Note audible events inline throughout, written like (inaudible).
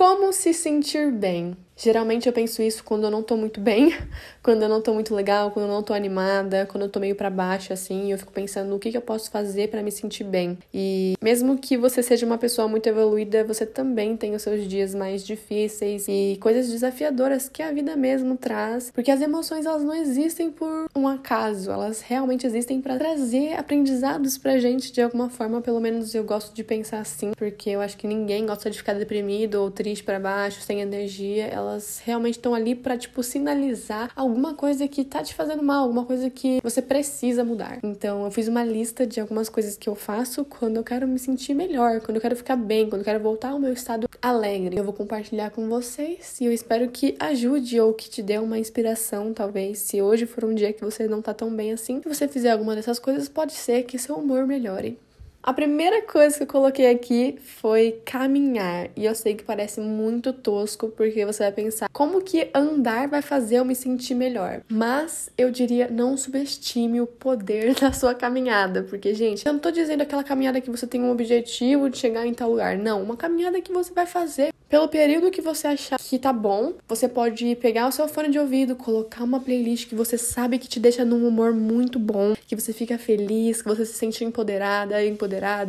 Como se sentir bem? Geralmente eu penso isso quando eu não tô muito bem, (laughs) quando eu não tô muito legal, quando eu não tô animada, quando eu tô meio para baixo assim, eu fico pensando o que, que eu posso fazer para me sentir bem. E mesmo que você seja uma pessoa muito evoluída, você também tem os seus dias mais difíceis e coisas desafiadoras que a vida mesmo traz, porque as emoções elas não existem por um acaso, elas realmente existem para trazer aprendizados pra gente de alguma forma, pelo menos eu gosto de pensar assim, porque eu acho que ninguém gosta de ficar deprimido ou triste para baixo, sem energia. Ela elas realmente estão ali para tipo sinalizar alguma coisa que tá te fazendo mal, alguma coisa que você precisa mudar. Então, eu fiz uma lista de algumas coisas que eu faço quando eu quero me sentir melhor, quando eu quero ficar bem, quando eu quero voltar ao meu estado alegre. Eu vou compartilhar com vocês e eu espero que ajude ou que te dê uma inspiração, talvez. Se hoje for um dia que você não tá tão bem assim, se você fizer alguma dessas coisas, pode ser que seu humor melhore. A primeira coisa que eu coloquei aqui foi caminhar. E eu sei que parece muito tosco, porque você vai pensar como que andar vai fazer eu me sentir melhor. Mas eu diria não subestime o poder (laughs) da sua caminhada, porque gente, eu não tô dizendo aquela caminhada que você tem um objetivo de chegar em tal lugar, não, uma caminhada que você vai fazer pelo período que você achar que tá bom, você pode pegar o seu fone de ouvido, colocar uma playlist que você sabe que te deixa num humor muito bom, que você fica feliz, que você se sente empoderada,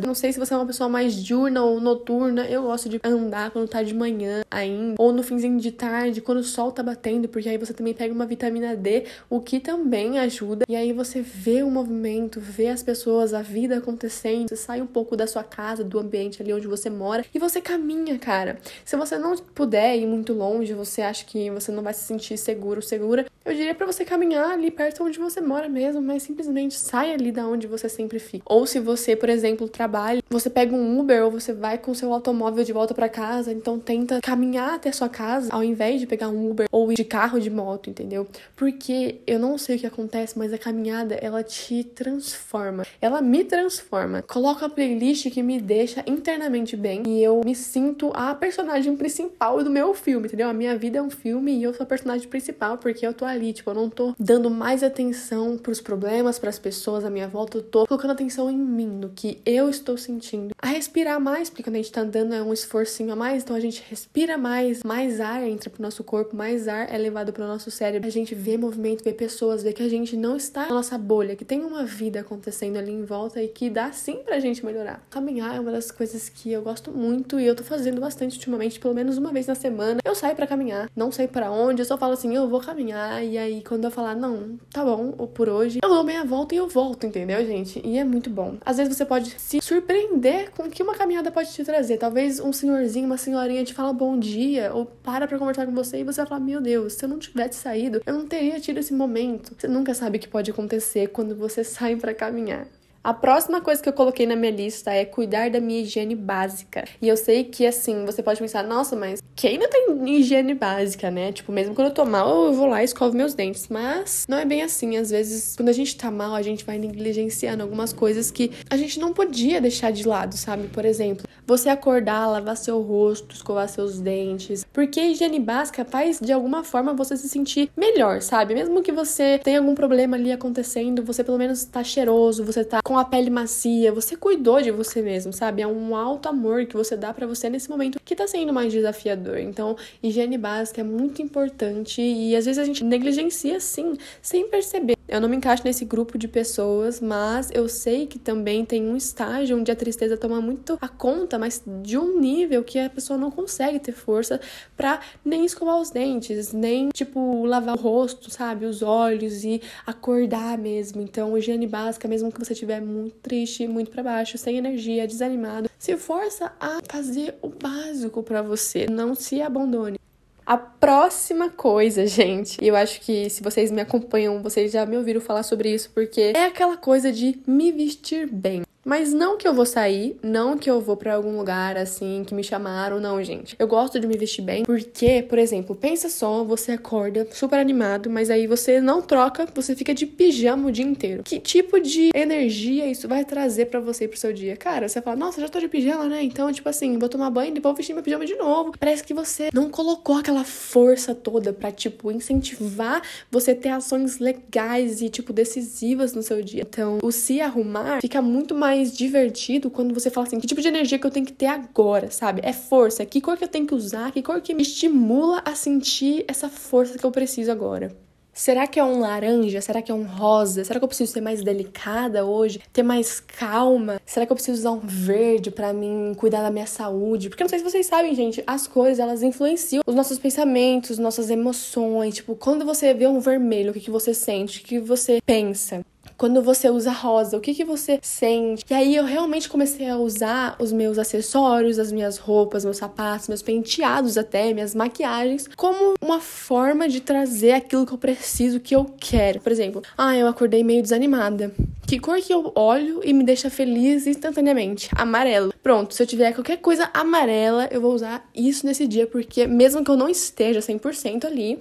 Não sei se você é uma pessoa mais diurna ou noturna. Eu gosto de andar quando tá de manhã ainda, ou no finzinho de tarde, quando o sol tá batendo, porque aí você também pega uma vitamina D, o que também ajuda. E aí você vê o movimento, vê as pessoas, a vida acontecendo, você sai um pouco da sua casa, do ambiente ali onde você mora e você caminha, cara. Se você não puder ir muito longe, você acha que você não vai se sentir seguro, segura, eu diria para você caminhar ali perto onde você mora mesmo, mas simplesmente sai ali da onde você sempre fica. Ou se você, por exemplo, trabalha, você pega um Uber ou você vai com seu automóvel de volta para casa, então tenta caminhar até sua casa ao invés de pegar um Uber ou ir de carro de moto, entendeu? Porque eu não sei o que acontece, mas a caminhada ela te transforma. Ela me transforma. Coloca a playlist que me deixa internamente bem e eu me sinto a personagem principal do meu filme, entendeu? A minha vida é um filme e eu sou a personagem principal porque eu tô ali, tipo, eu não tô dando mais atenção pros problemas, pras pessoas à minha volta, eu tô colocando atenção em mim, no que eu estou sentindo. A respirar mais, porque quando a gente tá andando é um esforcinho a mais, então a gente respira mais, mais ar entra pro nosso corpo, mais ar é levado pro nosso cérebro. A gente vê movimento, vê pessoas, vê que a gente não está na nossa bolha, que tem uma vida acontecendo ali em volta e que dá sim pra gente melhorar. Caminhar é uma das coisas que eu gosto muito e eu tô fazendo bastante ultimamente pelo menos uma vez na semana, eu saio para caminhar. Não sei para onde, eu só falo assim, eu vou caminhar. E aí, quando eu falar, não, tá bom, ou por hoje, eu dou meia volta e eu volto, entendeu, gente? E é muito bom. Às vezes você pode se surpreender com o que uma caminhada pode te trazer. Talvez um senhorzinho, uma senhorinha te fala bom dia, ou para pra conversar com você e você vai falar, meu Deus, se eu não tivesse saído, eu não teria tido esse momento. Você nunca sabe o que pode acontecer quando você (laughs) sai para caminhar. A próxima coisa que eu coloquei na minha lista é cuidar da minha higiene básica. E eu sei que, assim, você pode pensar, nossa, mas quem não tem higiene básica, né? Tipo, mesmo quando eu tô mal, eu vou lá e escovo meus dentes. Mas não é bem assim. Às vezes, quando a gente tá mal, a gente vai negligenciando algumas coisas que a gente não podia deixar de lado, sabe? Por exemplo, você acordar, lavar seu rosto, escovar seus dentes. Porque a higiene básica faz, de alguma forma, você se sentir melhor, sabe? Mesmo que você tenha algum problema ali acontecendo, você pelo menos tá cheiroso, você tá com a pele macia, você cuidou de você mesmo, sabe? É um alto amor que você dá para você nesse momento que tá sendo mais desafiador. Então, higiene básica é muito importante e às vezes a gente negligencia sim, sem perceber. Eu não me encaixo nesse grupo de pessoas, mas eu sei que também tem um estágio onde a tristeza toma muito a conta, mas de um nível que a pessoa não consegue ter força para nem escovar os dentes, nem tipo lavar o rosto, sabe, os olhos e acordar mesmo. Então, higiene básica, mesmo que você estiver muito triste, muito para baixo, sem energia, desanimado, se força a fazer o básico para você. Não se abandone. A próxima coisa, gente, e eu acho que se vocês me acompanham, vocês já me ouviram falar sobre isso, porque é aquela coisa de me vestir bem. Mas não que eu vou sair, não que eu vou para algum lugar assim que me chamaram, não, gente. Eu gosto de me vestir bem porque, por exemplo, pensa só, você acorda super animado, mas aí você não troca, você fica de pijama o dia inteiro. Que tipo de energia isso vai trazer para você e pro seu dia? Cara, você fala, nossa, já tô de pijama, né? Então, tipo assim, vou tomar banho e depois vestir meu pijama de novo. Parece que você não colocou aquela força toda para tipo incentivar você ter ações legais e tipo decisivas no seu dia. Então, o se arrumar fica muito mais mais divertido quando você fala assim: que tipo de energia que eu tenho que ter agora, sabe? É força. Que cor que eu tenho que usar? Que cor que me estimula a sentir essa força que eu preciso agora? Será que é um laranja? Será que é um rosa? Será que eu preciso ser mais delicada hoje? Ter mais calma? Será que eu preciso usar um verde para mim cuidar da minha saúde? Porque não sei se vocês sabem, gente, as cores elas influenciam os nossos pensamentos, nossas emoções. Tipo, quando você vê um vermelho, o que, que você sente? O que, que você pensa? Quando você usa rosa, o que que você sente? E aí eu realmente comecei a usar os meus acessórios, as minhas roupas, meus sapatos, meus penteados até, minhas maquiagens, como uma forma de trazer aquilo que eu preciso, que eu quero. Por exemplo, ah, eu acordei meio desanimada. Que cor que eu olho e me deixa feliz instantaneamente? Amarelo. Pronto, se eu tiver qualquer coisa amarela, eu vou usar isso nesse dia, porque mesmo que eu não esteja 100% ali,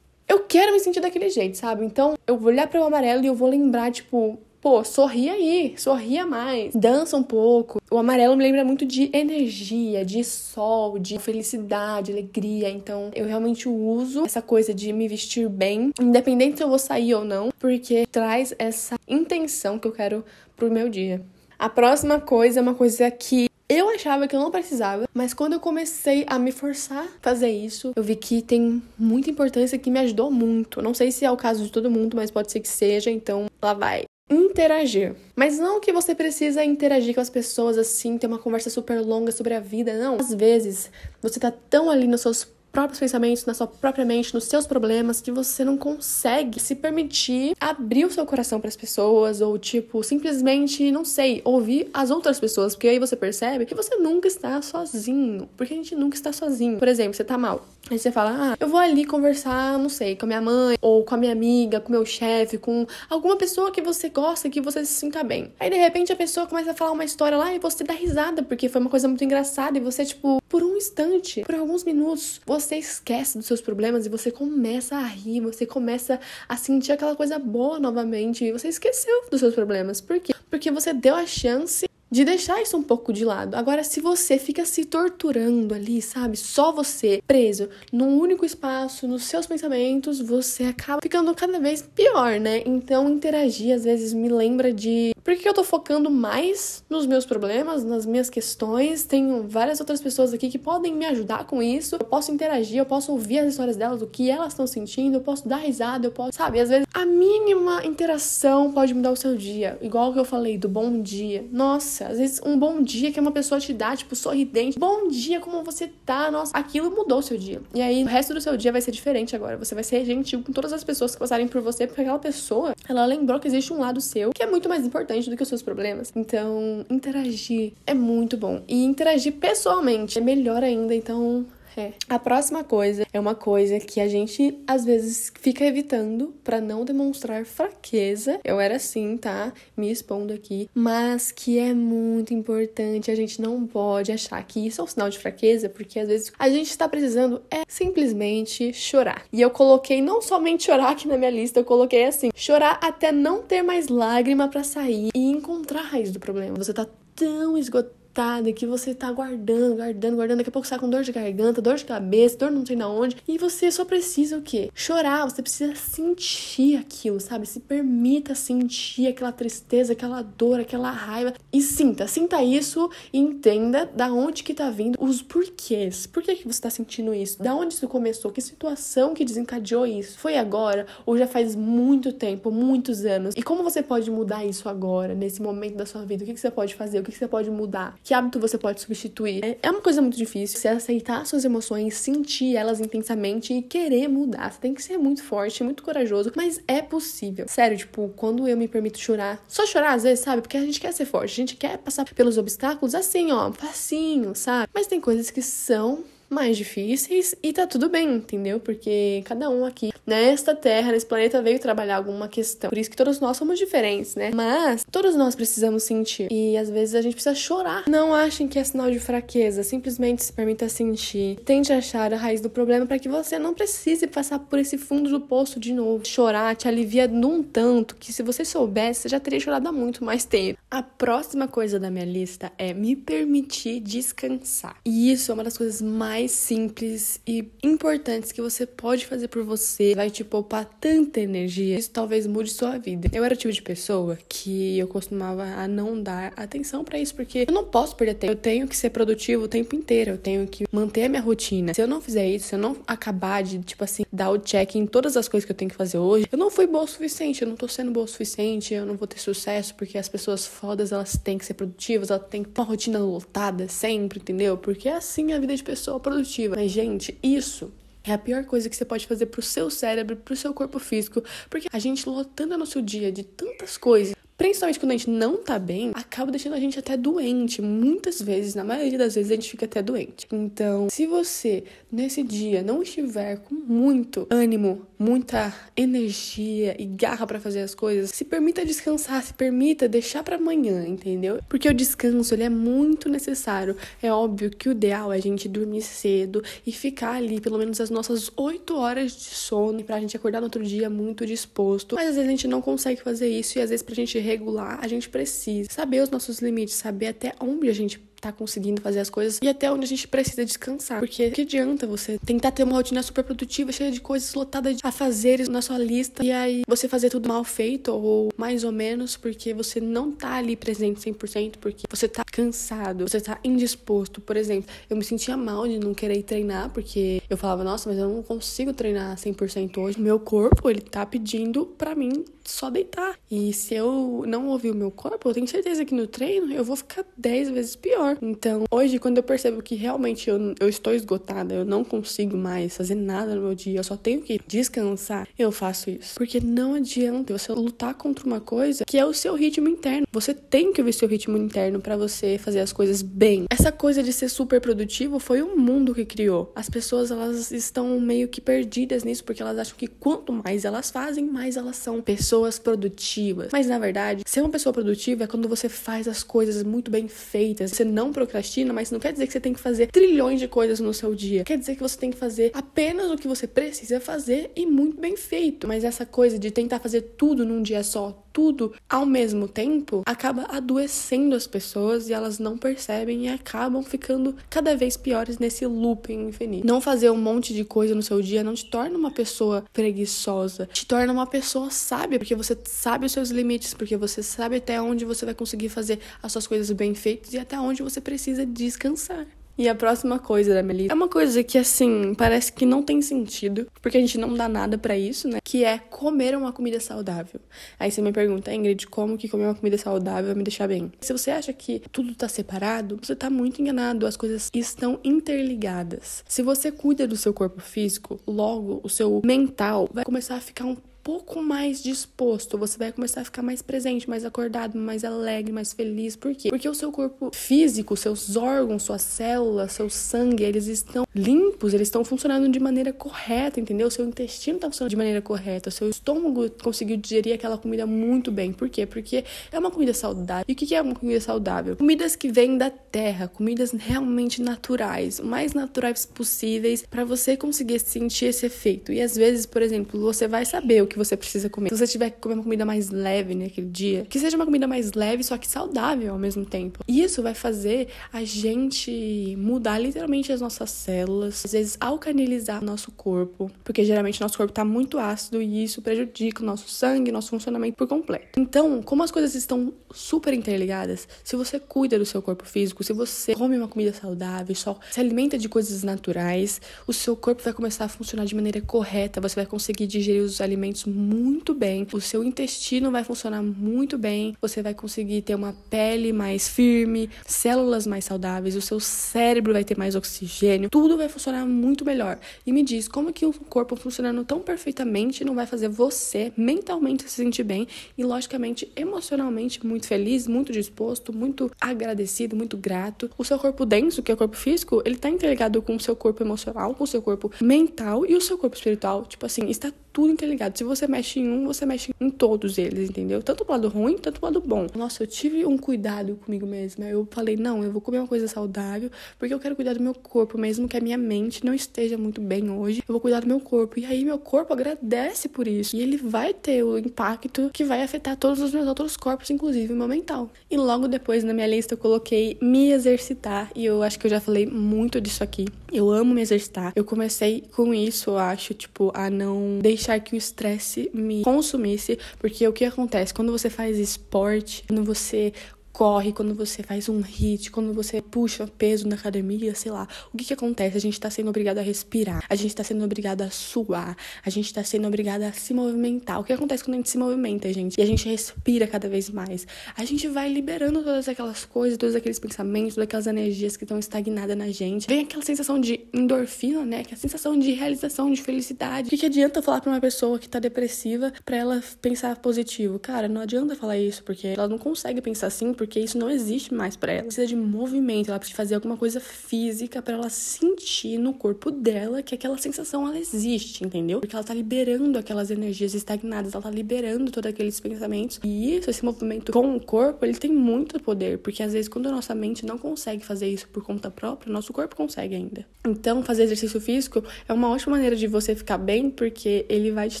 eu quero me sentir daquele jeito, sabe? Então eu vou olhar para o amarelo e eu vou lembrar, tipo, pô, sorria aí, sorria mais, dança um pouco. O amarelo me lembra muito de energia, de sol, de felicidade, alegria. Então, eu realmente uso essa coisa de me vestir bem, independente se eu vou sair ou não, porque traz essa intenção que eu quero pro meu dia. A próxima coisa é uma coisa que eu achava que eu não precisava, mas quando eu comecei a me forçar a fazer isso, eu vi que tem muita importância que me ajudou muito. Não sei se é o caso de todo mundo, mas pode ser que seja, então lá vai interagir. Mas não que você precisa interagir com as pessoas assim, ter uma conversa super longa sobre a vida, não. Às vezes, você tá tão ali nos seus próprios pensamentos, na sua própria mente, nos seus problemas, que você não consegue se permitir abrir o seu coração para as pessoas ou tipo simplesmente, não sei, ouvir as outras pessoas, porque aí você percebe que você nunca está sozinho, porque a gente nunca está sozinho. Por exemplo, você tá mal, aí você fala: "Ah, eu vou ali conversar, não sei, com a minha mãe ou com a minha amiga, com meu chefe, com alguma pessoa que você gosta, que você se sinta bem". Aí de repente a pessoa começa a falar uma história lá e você dá risada porque foi uma coisa muito engraçada e você tipo, por um instante, por alguns minutos, você esquece dos seus problemas e você começa a rir, você começa a sentir aquela coisa boa novamente e você esqueceu dos seus problemas. Por quê? Porque você deu a chance de deixar isso um pouco de lado. Agora, se você fica se torturando ali, sabe, só você preso num único espaço, nos seus pensamentos, você acaba ficando cada vez pior, né? Então, interagir às vezes me lembra de por que eu tô focando mais nos meus problemas, nas minhas questões? Tenho várias outras pessoas aqui que podem me ajudar com isso. Eu posso interagir, eu posso ouvir as histórias delas, o que elas estão sentindo, eu posso dar risada, eu posso, sabe, às vezes a mínima interação pode mudar o seu dia. Igual que eu falei do bom dia. Nossa, às vezes um bom dia que uma pessoa te dá, tipo, sorridente. Bom dia, como você tá? Nossa, aquilo mudou o seu dia. E aí, o resto do seu dia vai ser diferente agora. Você vai ser gentil com todas as pessoas que passarem por você, porque aquela pessoa, ela lembrou que existe um lado seu que é muito mais importante do que os seus problemas. Então, interagir é muito bom. E interagir pessoalmente é melhor ainda. Então, é. A próxima coisa é uma coisa que a gente às vezes fica evitando para não demonstrar fraqueza. Eu era assim, tá? Me expondo aqui, mas que é muito importante. A gente não pode achar que isso é um sinal de fraqueza, porque às vezes a gente está precisando é simplesmente chorar. E eu coloquei não somente chorar aqui na minha lista, eu coloquei assim: chorar até não ter mais lágrima para sair e encontrar a raiz do problema. Você tá tão esgotado irritada, que você tá guardando, guardando, guardando, daqui a pouco sai com dor de garganta, dor de cabeça, dor não sei na onde, e você só precisa o quê? Chorar, você precisa sentir aquilo, sabe? Se permita sentir aquela tristeza, aquela dor, aquela raiva e sinta, sinta isso e entenda da onde que tá vindo os porquês. Por que que você tá sentindo isso? Da onde isso começou? Que situação que desencadeou isso? Foi agora ou já faz muito tempo, muitos anos? E como você pode mudar isso agora, nesse momento da sua vida? O que, que você pode fazer? O que, que você pode mudar? Que hábito você pode substituir? É uma coisa muito difícil. Você aceitar suas emoções, sentir elas intensamente e querer mudar. Você tem que ser muito forte, muito corajoso, mas é possível. Sério, tipo, quando eu me permito chorar, só chorar às vezes, sabe? Porque a gente quer ser forte, a gente quer passar pelos obstáculos assim, ó, facinho, sabe? Mas tem coisas que são mais difíceis e tá tudo bem, entendeu? Porque cada um aqui nesta terra, nesse planeta, veio trabalhar alguma questão. Por isso que todos nós somos diferentes, né? Mas todos nós precisamos sentir. E às vezes a gente precisa chorar. Não achem que é sinal de fraqueza, simplesmente se permita sentir. Tente achar a raiz do problema para que você não precise passar por esse fundo do poço de novo. Chorar te alivia num tanto que se você soubesse, você já teria chorado há muito mais tempo. A próxima coisa da minha lista é me permitir descansar. E isso é uma das coisas mais mais simples e importantes que você pode fazer por você vai te poupar tanta energia. Isso talvez mude sua vida. Eu era o tipo de pessoa que eu costumava a não dar atenção para isso, porque eu não posso perder tempo. Eu tenho que ser produtivo o tempo inteiro. Eu tenho que manter a minha rotina. Se eu não fizer isso, se eu não acabar de, tipo assim, dar o check em todas as coisas que eu tenho que fazer hoje, eu não fui boa o suficiente. Eu não tô sendo boa o suficiente. Eu não vou ter sucesso, porque as pessoas fodas, elas têm que ser produtivas, elas têm que ter uma rotina lotada sempre, entendeu? Porque é assim a vida de pessoa produtiva. Mas, gente, isso é a pior coisa que você pode fazer pro seu cérebro, pro seu corpo físico, porque a gente lotando nosso dia de tantas coisas, principalmente quando a gente não tá bem, acaba deixando a gente até doente. Muitas vezes, na maioria das vezes, a gente fica até doente. Então, se você nesse dia não estiver com muito ânimo, muita energia e garra para fazer as coisas, se permita descansar, se permita deixar para amanhã, entendeu? Porque o descanso ele é muito necessário. É óbvio que o ideal é a gente dormir cedo e ficar ali pelo menos as nossas 8 horas de sono pra gente acordar no outro dia muito disposto. Mas às vezes a gente não consegue fazer isso e às vezes pra gente regular, a gente precisa saber os nossos limites, saber até onde a gente tá conseguindo fazer as coisas e até onde a gente precisa descansar. Porque que adianta você tentar ter uma rotina super produtiva, cheia de coisas lotadas de afazeres na sua lista e aí você fazer tudo mal feito ou mais ou menos porque você não tá ali presente 100%, porque você tá cansado, você tá indisposto. Por exemplo, eu me sentia mal de não querer treinar porque eu falava, nossa, mas eu não consigo treinar 100% hoje. Meu corpo, ele tá pedindo para mim só deitar. E se eu não ouvir o meu corpo, eu tenho certeza que no treino eu vou ficar 10 vezes pior. Então, hoje, quando eu percebo que realmente eu, eu estou esgotada, eu não consigo mais fazer nada no meu dia, eu só tenho que descansar, eu faço isso. Porque não adianta você lutar contra uma coisa que é o seu ritmo interno. Você tem que ouvir seu ritmo interno para você fazer as coisas bem. Essa coisa de ser super produtivo foi o mundo que criou. As pessoas, elas estão meio que perdidas nisso porque elas acham que quanto mais elas fazem, mais elas são pessoas produtivas. Mas na verdade, ser uma pessoa produtiva é quando você faz as coisas muito bem feitas. Você não procrastina, mas não quer dizer que você tem que fazer trilhões de coisas no seu dia. Quer dizer que você tem que fazer apenas o que você precisa fazer e muito bem feito. Mas essa coisa de tentar fazer tudo num dia só, tudo ao mesmo tempo, acaba adoecendo as pessoas e elas não percebem e acabam ficando cada vez piores nesse looping infinito. Não fazer um monte de coisa no seu dia não te torna uma pessoa preguiçosa, te torna uma pessoa sábia, porque você sabe os seus limites, porque você sabe até onde você vai conseguir fazer as suas coisas bem feitas e até onde você precisa descansar. E a próxima coisa da Melissa é uma coisa que, assim, parece que não tem sentido, porque a gente não dá nada para isso, né? Que é comer uma comida saudável. Aí você me pergunta, Ingrid, como que comer uma comida saudável vai me deixar bem? Se você acha que tudo tá separado, você tá muito enganado. As coisas estão interligadas. Se você cuida do seu corpo físico, logo o seu mental vai começar a ficar um pouco mais disposto, você vai começar a ficar mais presente, mais acordado, mais alegre, mais feliz. Por quê? Porque o seu corpo físico, seus órgãos, suas células, seu sangue, eles estão limpos, eles estão funcionando de maneira correta, entendeu? O seu intestino está funcionando de maneira correta, o seu estômago conseguiu digerir aquela comida muito bem. Por quê? Porque é uma comida saudável. E o que é uma comida saudável? Comidas que vêm da terra, comidas realmente naturais, o mais naturais possíveis para você conseguir sentir esse efeito. E às vezes, por exemplo, você vai saber o que você precisa comer. Se você tiver que comer uma comida mais leve naquele dia, que seja uma comida mais leve, só que saudável ao mesmo tempo. Isso vai fazer a gente mudar literalmente as nossas células, às vezes alcalinizar nosso corpo, porque geralmente nosso corpo tá muito ácido e isso prejudica o nosso sangue, nosso funcionamento por completo. Então, como as coisas estão super interligadas, se você cuida do seu corpo físico, se você come uma comida saudável, só se alimenta de coisas naturais, o seu corpo vai começar a funcionar de maneira correta, você vai conseguir digerir os alimentos muito bem, o seu intestino vai funcionar muito bem, você vai conseguir ter uma pele mais firme, células mais saudáveis, o seu cérebro vai ter mais oxigênio, tudo vai funcionar muito melhor. E me diz, como que o corpo funcionando tão perfeitamente não vai fazer você mentalmente se sentir bem e, logicamente, emocionalmente muito feliz, muito disposto, muito agradecido, muito grato? O seu corpo denso, que é o corpo físico, ele tá interligado com o seu corpo emocional, com o seu corpo mental e o seu corpo espiritual. Tipo assim, está tudo interligado. Se você mexe em um, você mexe em todos eles, entendeu? Tanto o lado ruim, tanto o lado bom. Nossa, eu tive um cuidado comigo mesma. Eu falei, não, eu vou comer uma coisa saudável, porque eu quero cuidar do meu corpo, mesmo que a minha mente não esteja muito bem hoje. Eu vou cuidar do meu corpo. E aí meu corpo agradece por isso. E ele vai ter o impacto que vai afetar todos os meus outros corpos, inclusive o meu mental. E logo depois na minha lista eu coloquei me exercitar. E eu acho que eu já falei muito disso aqui. Eu amo me exercitar. Eu comecei com isso, eu acho, tipo, a não deixar que o estresse me consumisse, porque o que acontece? Quando você faz esporte, quando você corre, quando você faz um hit, quando você puxa peso na academia, sei lá. O que que acontece? A gente tá sendo obrigado a respirar, a gente tá sendo obrigado a suar, a gente tá sendo obrigado a se movimentar. O que acontece quando a gente se movimenta, gente? E a gente respira cada vez mais. A gente vai liberando todas aquelas coisas, todos aqueles pensamentos, todas aquelas energias que estão estagnadas na gente. Vem aquela sensação de endorfina, né? Que é a sensação de realização, de felicidade. O que, que adianta falar pra uma pessoa que tá depressiva pra ela pensar positivo? Cara, não adianta falar isso, porque ela não consegue pensar assim, porque isso não existe mais para ela. Ela precisa de movimento, ela precisa fazer alguma coisa física para ela sentir no corpo dela que aquela sensação ela existe, entendeu? Porque ela tá liberando aquelas energias estagnadas, ela tá liberando todos aqueles pensamentos. E isso, esse movimento com o corpo, ele tem muito poder, porque às vezes quando a nossa mente não consegue fazer isso por conta própria, nosso corpo consegue ainda. Então, fazer exercício físico é uma ótima maneira de você ficar bem, porque ele vai te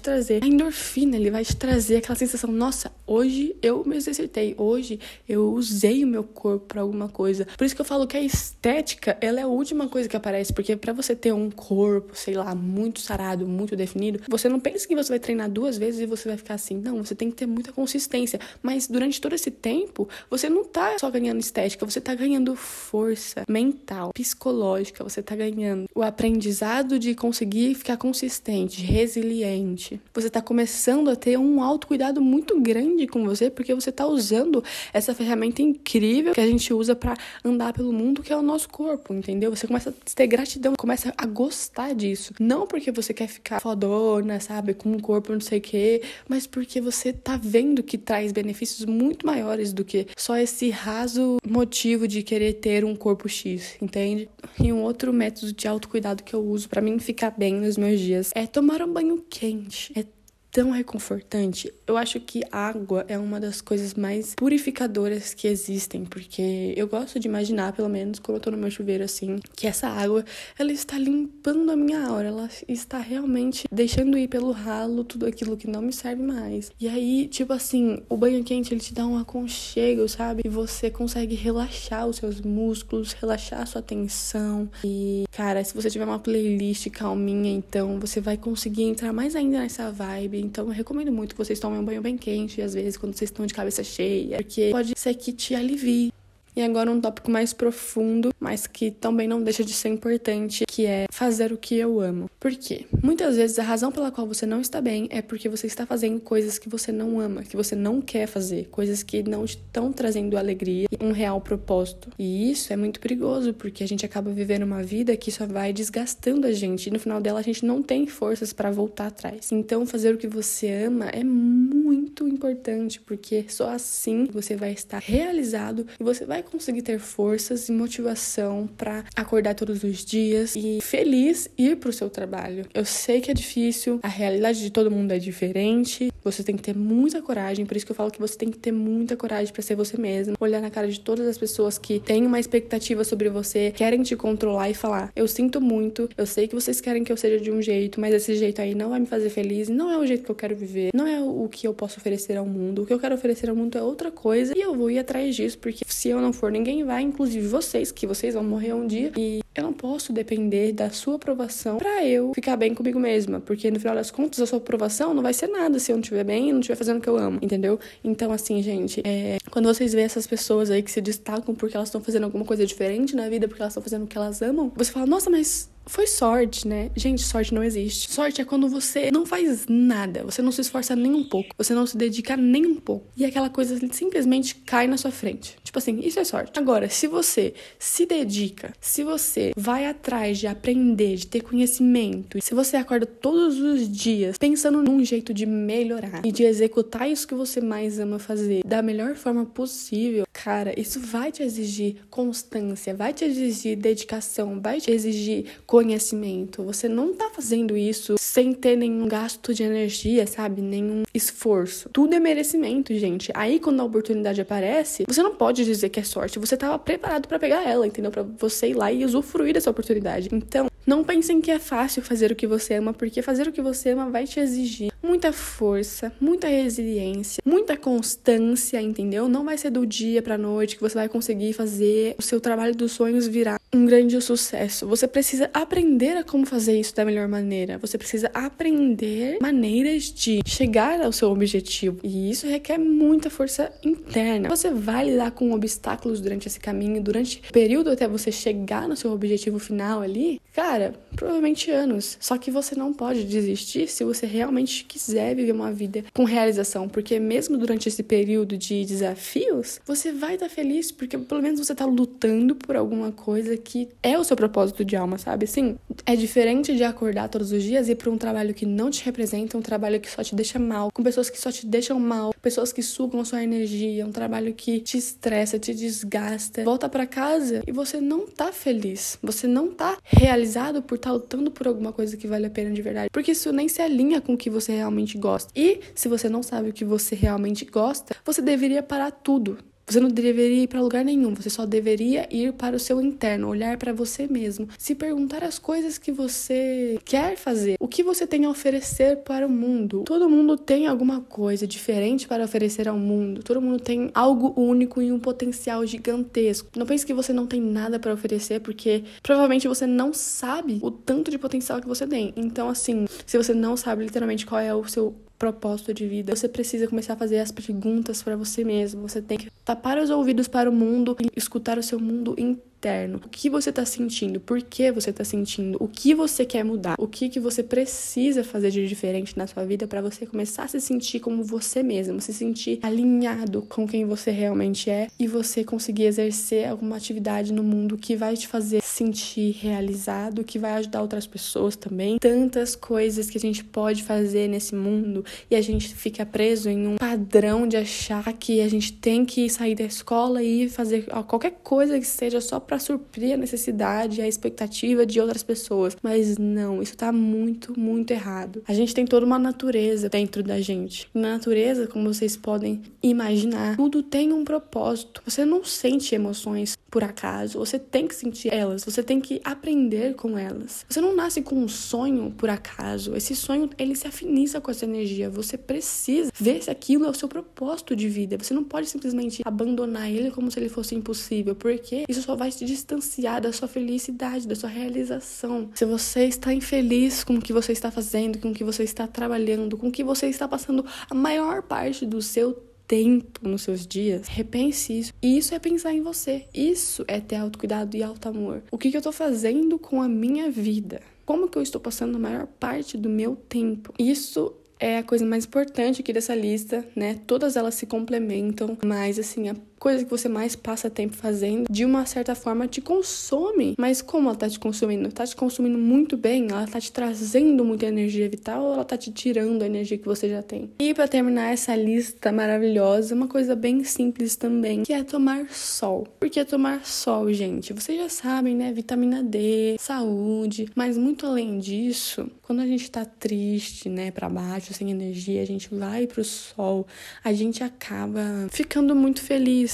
trazer a endorfina, ele vai te trazer aquela sensação, nossa, hoje eu me exercitei, hoje eu usei o meu corpo para alguma coisa. Por isso que eu falo que a estética, ela é a última coisa que aparece, porque para você ter um corpo, sei lá, muito sarado, muito definido, você não pensa que você vai treinar duas vezes e você vai ficar assim. Não, você tem que ter muita consistência. Mas durante todo esse tempo, você não tá só ganhando estética, você tá ganhando força mental, psicológica, você tá ganhando o aprendizado de conseguir ficar consistente, resiliente. Você tá começando a ter um autocuidado muito grande com você, porque você tá usando essa ferramenta ferramenta incrível que a gente usa para andar pelo mundo, que é o nosso corpo, entendeu? Você começa a ter gratidão, começa a gostar disso. Não porque você quer ficar fodona, sabe, com um corpo não sei o quê, mas porque você tá vendo que traz benefícios muito maiores do que só esse raso motivo de querer ter um corpo X, entende? E um outro método de autocuidado que eu uso para mim ficar bem nos meus dias é tomar um banho quente. É tão reconfortante. Eu acho que água é uma das coisas mais purificadoras que existem, porque eu gosto de imaginar, pelo menos quando eu tô no meu chuveiro assim, que essa água, ela está limpando a minha aura, ela está realmente deixando ir pelo ralo tudo aquilo que não me serve mais. E aí, tipo assim, o banho quente ele te dá um aconchego, sabe? E você consegue relaxar os seus músculos, relaxar a sua tensão. E, cara, se você tiver uma playlist calminha, então você vai conseguir entrar mais ainda nessa vibe então eu recomendo muito que vocês tomem um banho bem quente, às vezes, quando vocês estão de cabeça cheia, porque pode ser que te alivie. E agora um tópico mais profundo, mas que também não deixa de ser importante, que é fazer o que eu amo. Por quê? Muitas vezes a razão pela qual você não está bem é porque você está fazendo coisas que você não ama, que você não quer fazer, coisas que não estão trazendo alegria e um real propósito. E isso é muito perigoso, porque a gente acaba vivendo uma vida que só vai desgastando a gente e no final dela a gente não tem forças para voltar atrás. Então fazer o que você ama é muito importante, porque só assim você vai estar realizado e você vai conseguir ter forças e motivação para acordar todos os dias e feliz ir pro seu trabalho. Eu sei que é difícil, a realidade de todo mundo é diferente, você tem que ter muita coragem, por isso que eu falo que você tem que ter muita coragem para ser você mesmo, olhar na cara de todas as pessoas que têm uma expectativa sobre você, querem te controlar e falar: "Eu sinto muito, eu sei que vocês querem que eu seja de um jeito, mas esse jeito aí não vai me fazer feliz, não é o jeito que eu quero viver, não é o que eu posso oferecer ao mundo. O que eu quero oferecer ao mundo é outra coisa e eu vou ir atrás disso, porque se eu não for, ninguém vai, inclusive vocês, que vocês vão morrer um dia. E eu não posso depender da sua aprovação para eu ficar bem comigo mesma, porque no final das contas a sua aprovação não vai ser nada se eu não estiver bem e não estiver fazendo o que eu amo, entendeu? Então, assim, gente, é... quando vocês veem essas pessoas aí que se destacam porque elas estão fazendo alguma coisa diferente na vida, porque elas estão fazendo o que elas amam, você fala, nossa, mas foi sorte, né? Gente, sorte não existe. Sorte é quando você não faz nada, você não se esforça nem um pouco, você não se dedica nem um pouco. E aquela coisa simplesmente cai na sua frente. Tipo assim, isso é sorte. Agora, se você se dedica, se você vai atrás de aprender, de ter conhecimento, se você acorda todos os dias pensando num jeito de melhorar e de executar isso que você mais ama fazer da melhor forma possível, cara, isso vai te exigir constância, vai te exigir dedicação, vai te exigir coragem reconhecimento. Você não tá fazendo isso sem ter nenhum gasto de energia, sabe? Nenhum esforço. Tudo é merecimento, gente. Aí quando a oportunidade aparece, você não pode dizer que é sorte. Você tava preparado para pegar ela, entendeu? Para você ir lá e usufruir dessa oportunidade. Então, não pensem que é fácil fazer o que você ama, porque fazer o que você ama vai te exigir muita força, muita resiliência, muita constância, entendeu? Não vai ser do dia pra noite que você vai conseguir fazer o seu trabalho dos sonhos virar um grande sucesso. Você precisa aprender a como fazer isso da melhor maneira. Você precisa aprender maneiras de chegar ao seu objetivo. E isso requer muita força interna. Você vai lidar com obstáculos durante esse caminho, durante o período até você chegar no seu objetivo final ali. Cara, Cara, provavelmente anos. Só que você não pode desistir se você realmente quiser viver uma vida com realização, porque mesmo durante esse período de desafios, você vai estar feliz porque pelo menos você está lutando por alguma coisa que é o seu propósito de alma, sabe? Sim, é diferente de acordar todos os dias e ir para um trabalho que não te representa, um trabalho que só te deixa mal, com pessoas que só te deixam mal, pessoas que sugam sua energia, um trabalho que te estressa, te desgasta. Volta para casa e você não tá feliz, você não tá realizado por estar tá lutando por alguma coisa que vale a pena de verdade, porque isso nem se alinha com o que você realmente gosta. E se você não sabe o que você realmente gosta, você deveria parar tudo você não deveria ir para lugar nenhum, você só deveria ir para o seu interno, olhar para você mesmo, se perguntar as coisas que você quer fazer, o que você tem a oferecer para o mundo. Todo mundo tem alguma coisa diferente para oferecer ao mundo, todo mundo tem algo único e um potencial gigantesco. Não pense que você não tem nada para oferecer, porque provavelmente você não sabe o tanto de potencial que você tem. Então, assim, se você não sabe literalmente qual é o seu propósito de vida, você precisa começar a fazer as perguntas para você mesmo. Você tem que tapar os ouvidos para o mundo e escutar o seu mundo inteiro interno. O que você está sentindo? Por que você está sentindo? O que você quer mudar? O que, que você precisa fazer de diferente na sua vida para você começar a se sentir como você mesmo, se sentir alinhado com quem você realmente é e você conseguir exercer alguma atividade no mundo que vai te fazer sentir realizado, que vai ajudar outras pessoas também. Tantas coisas que a gente pode fazer nesse mundo e a gente fica preso em um padrão de achar que a gente tem que sair da escola e fazer qualquer coisa que seja só para suprir a necessidade, a expectativa de outras pessoas. Mas não, isso tá muito, muito errado. A gente tem toda uma natureza dentro da gente. Na natureza, como vocês podem imaginar, tudo tem um propósito. Você não sente emoções por acaso, você tem que sentir elas, você tem que aprender com elas. Você não nasce com um sonho por acaso. Esse sonho, ele se afiniza com essa energia. Você precisa ver se aquilo é o seu propósito de vida. Você não pode simplesmente abandonar ele como se ele fosse impossível, porque isso só vai se distanciar da sua felicidade, da sua realização. Se você está infeliz com o que você está fazendo, com o que você está trabalhando, com o que você está passando a maior parte do seu tempo nos seus dias, repense isso. E isso é pensar em você. Isso é ter autocuidado e alto amor. O que, que eu tô fazendo com a minha vida? Como que eu estou passando a maior parte do meu tempo? Isso é a coisa mais importante aqui dessa lista, né? Todas elas se complementam, mas assim, a coisa que você mais passa tempo fazendo, de uma certa forma te consome. Mas como ela tá te consumindo? Tá te consumindo muito bem? Ela tá te trazendo muita energia vital ou ela tá te tirando a energia que você já tem? E para terminar essa lista maravilhosa, uma coisa bem simples também, que é tomar sol. Por que tomar sol, gente? Vocês já sabem, né? Vitamina D, saúde, mas muito além disso, quando a gente tá triste, né, para baixo, sem energia, a gente vai pro sol, a gente acaba ficando muito feliz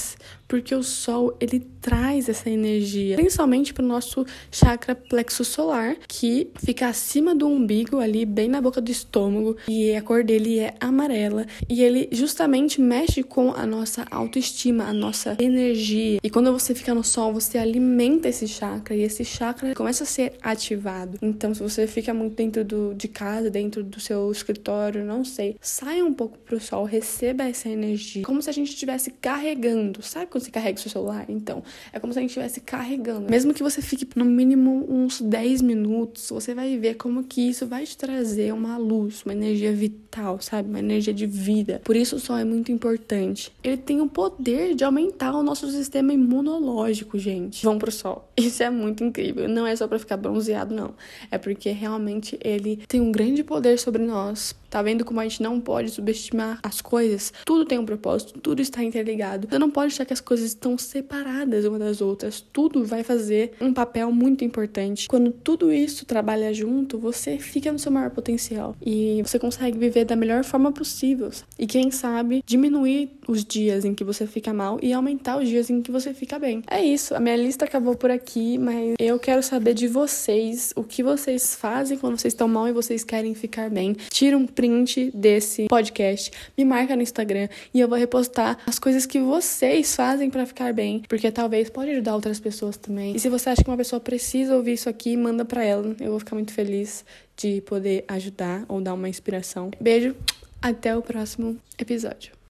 porque o sol ele traz essa energia, principalmente para o nosso chakra plexo solar, que fica acima do umbigo, ali bem na boca do estômago, e a cor dele é amarela, e ele justamente mexe com a nossa autoestima, a nossa energia. E quando você fica no sol, você alimenta esse chakra e esse chakra começa a ser ativado. Então, se você fica muito dentro do, de casa, dentro do seu escritório, não sei, saia um pouco pro sol, receba essa energia, como se a gente estivesse carregando. Sabe quando você carrega o seu celular? Então, é como se a gente estivesse carregando. Mesmo que você fique no mínimo uns 10 minutos, você vai ver como que isso vai te trazer uma luz, uma energia vital, sabe? Uma energia de vida. Por isso o sol é muito importante. Ele tem o poder de aumentar o nosso sistema imunológico, gente. Vão pro sol. (laughs) Isso é muito incrível. Não é só para ficar bronzeado, não. É porque realmente ele tem um grande poder sobre nós Tá vendo como a gente não pode subestimar as coisas? Tudo tem um propósito, tudo está interligado. Você não pode achar que as coisas estão separadas uma das outras. Tudo vai fazer um papel muito importante. Quando tudo isso trabalha junto, você fica no seu maior potencial e você consegue viver da melhor forma possível. E quem sabe diminuir os dias em que você fica mal e aumentar os dias em que você fica bem. É isso, a minha lista acabou por aqui, mas eu quero saber de vocês o que vocês fazem quando vocês estão mal e vocês querem ficar bem. Tira um print desse podcast, me marca no Instagram e eu vou repostar as coisas que vocês fazem para ficar bem, porque talvez pode ajudar outras pessoas também. E se você acha que uma pessoa precisa ouvir isso aqui, manda para ela. Eu vou ficar muito feliz de poder ajudar ou dar uma inspiração. Beijo, até o próximo episódio.